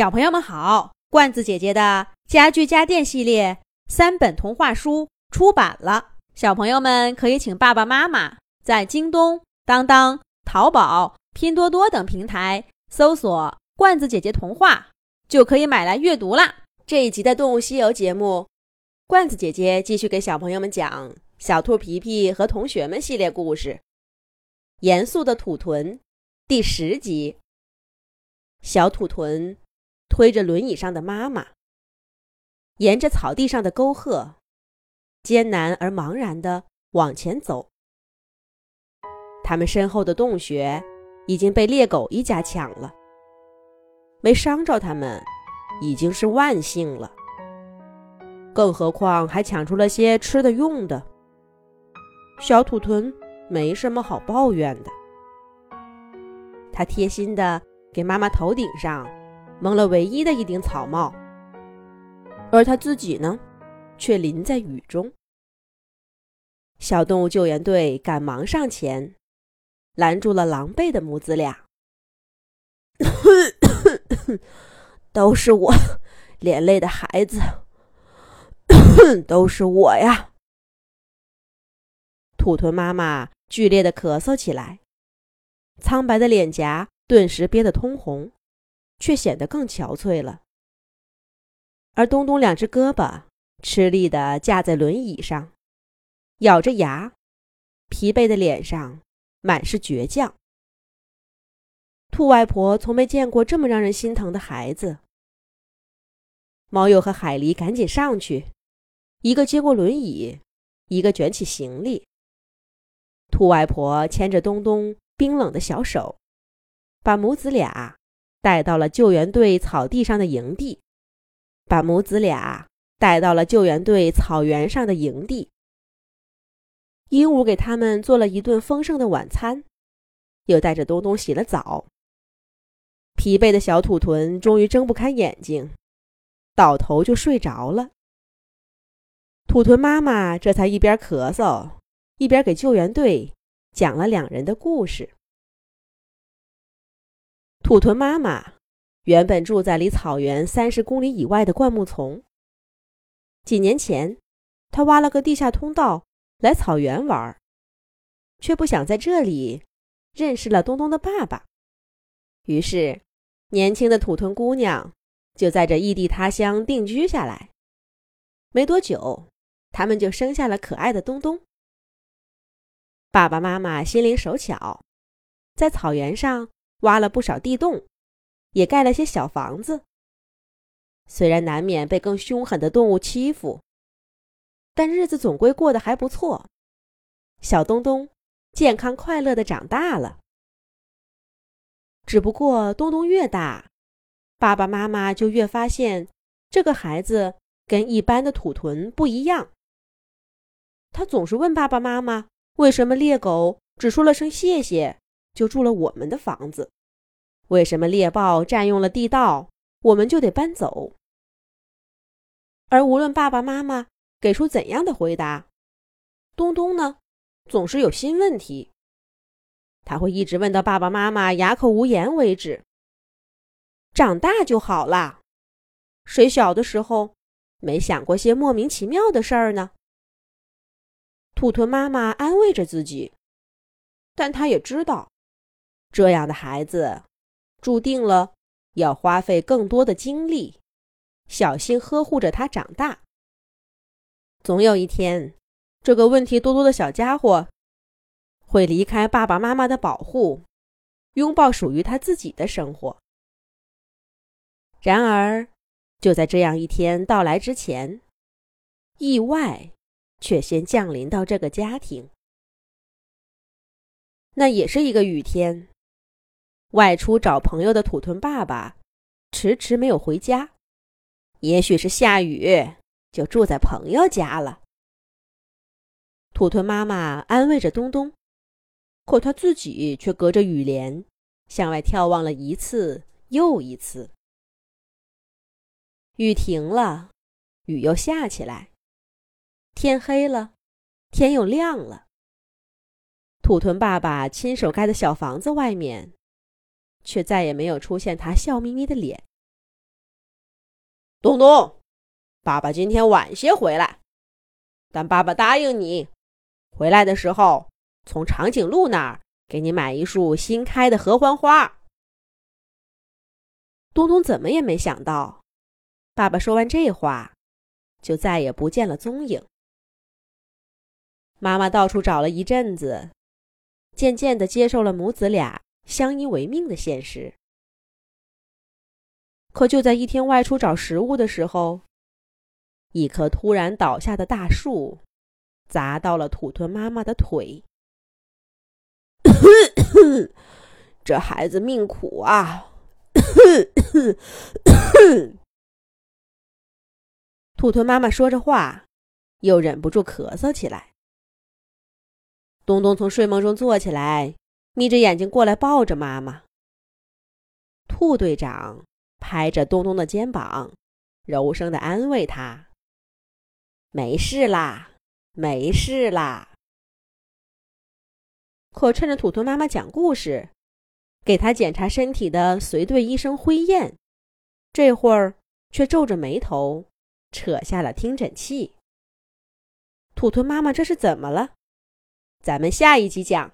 小朋友们好，罐子姐姐的家具家电系列三本童话书出版了，小朋友们可以请爸爸妈妈在京东、当当、淘宝、拼多多等平台搜索“罐子姐姐童话”，就可以买来阅读啦。这一集的《动物西游》节目，罐子姐姐继续给小朋友们讲《小兔皮皮和同学们》系列故事，《严肃的土豚》第十集。小土豚推着轮椅上的妈妈，沿着草地上的沟壑，艰难而茫然地往前走。他们身后的洞穴已经被猎狗一家抢了，没伤着他们已经是万幸了。更何况还抢出了些吃的用的，小土豚没什么好抱怨的。他贴心的。给妈妈头顶上蒙了唯一的一顶草帽，而他自己呢，却淋在雨中。小动物救援队赶忙上前，拦住了狼狈的母子俩。都是我连累的孩子，都是我呀！土豚妈妈剧烈的咳嗽起来，苍白的脸颊。顿时憋得通红，却显得更憔悴了。而东东两只胳膊吃力地架在轮椅上，咬着牙，疲惫的脸上满是倔强。兔外婆从没见过这么让人心疼的孩子。猫鼬和海狸赶紧上去，一个接过轮椅，一个卷起行李。兔外婆牵着东东冰冷的小手。把母子俩带到了救援队草地上的营地，把母子俩带到了救援队草原上的营地。鹦鹉给他们做了一顿丰盛的晚餐，又带着东东洗了澡。疲惫的小土豚终于睁不开眼睛，倒头就睡着了。土豚妈妈这才一边咳嗽，一边给救援队讲了两人的故事。土豚妈妈原本住在离草原三十公里以外的灌木丛。几年前，她挖了个地下通道来草原玩，却不想在这里认识了东东的爸爸。于是，年轻的土豚姑娘就在这异地他乡定居下来。没多久，他们就生下了可爱的东东。爸爸妈妈心灵手巧，在草原上。挖了不少地洞，也盖了些小房子。虽然难免被更凶狠的动物欺负，但日子总归过得还不错。小东东健康快乐的长大了。只不过东东越大，爸爸妈妈就越发现这个孩子跟一般的土豚不一样。他总是问爸爸妈妈：“为什么猎狗只说了声谢谢？”就住了我们的房子，为什么猎豹占用了地道，我们就得搬走？而无论爸爸妈妈给出怎样的回答，东东呢，总是有新问题。他会一直问到爸爸妈妈哑口无言为止。长大就好啦，谁小的时候没想过些莫名其妙的事儿呢？兔豚妈妈安慰着自己，但他也知道。这样的孩子，注定了要花费更多的精力，小心呵护着他长大。总有一天，这个问题多多的小家伙会离开爸爸妈妈的保护，拥抱属于他自己的生活。然而，就在这样一天到来之前，意外却先降临到这个家庭。那也是一个雨天。外出找朋友的土豚爸爸迟迟没有回家，也许是下雨，就住在朋友家了。土豚妈妈安慰着东东，可他自己却隔着雨帘向外眺望了一次又一次。雨停了，雨又下起来，天黑了，天又亮了。土豚爸爸亲手盖的小房子外面。却再也没有出现他笑眯眯的脸。东东，爸爸今天晚些回来，但爸爸答应你，回来的时候从长颈鹿那儿给你买一束新开的合欢花。”东东怎么也没想到，爸爸说完这话，就再也不见了踪影。妈妈到处找了一阵子，渐渐的接受了母子俩相依为命的现实。可就在一天外出找食物的时候，一棵突然倒下的大树砸到了土豚妈妈的腿。这孩子命苦啊！土豚妈妈说着话，又忍不住咳嗽起来。东东从睡梦中坐起来，眯着眼睛过来抱着妈妈。兔队长。拍着东东的肩膀，柔声的安慰他：“没事啦，没事啦。”可趁着土兔妈妈讲故事，给他检查身体的随队医生灰雁，这会儿却皱着眉头，扯下了听诊器。土兔妈妈这是怎么了？咱们下一集讲。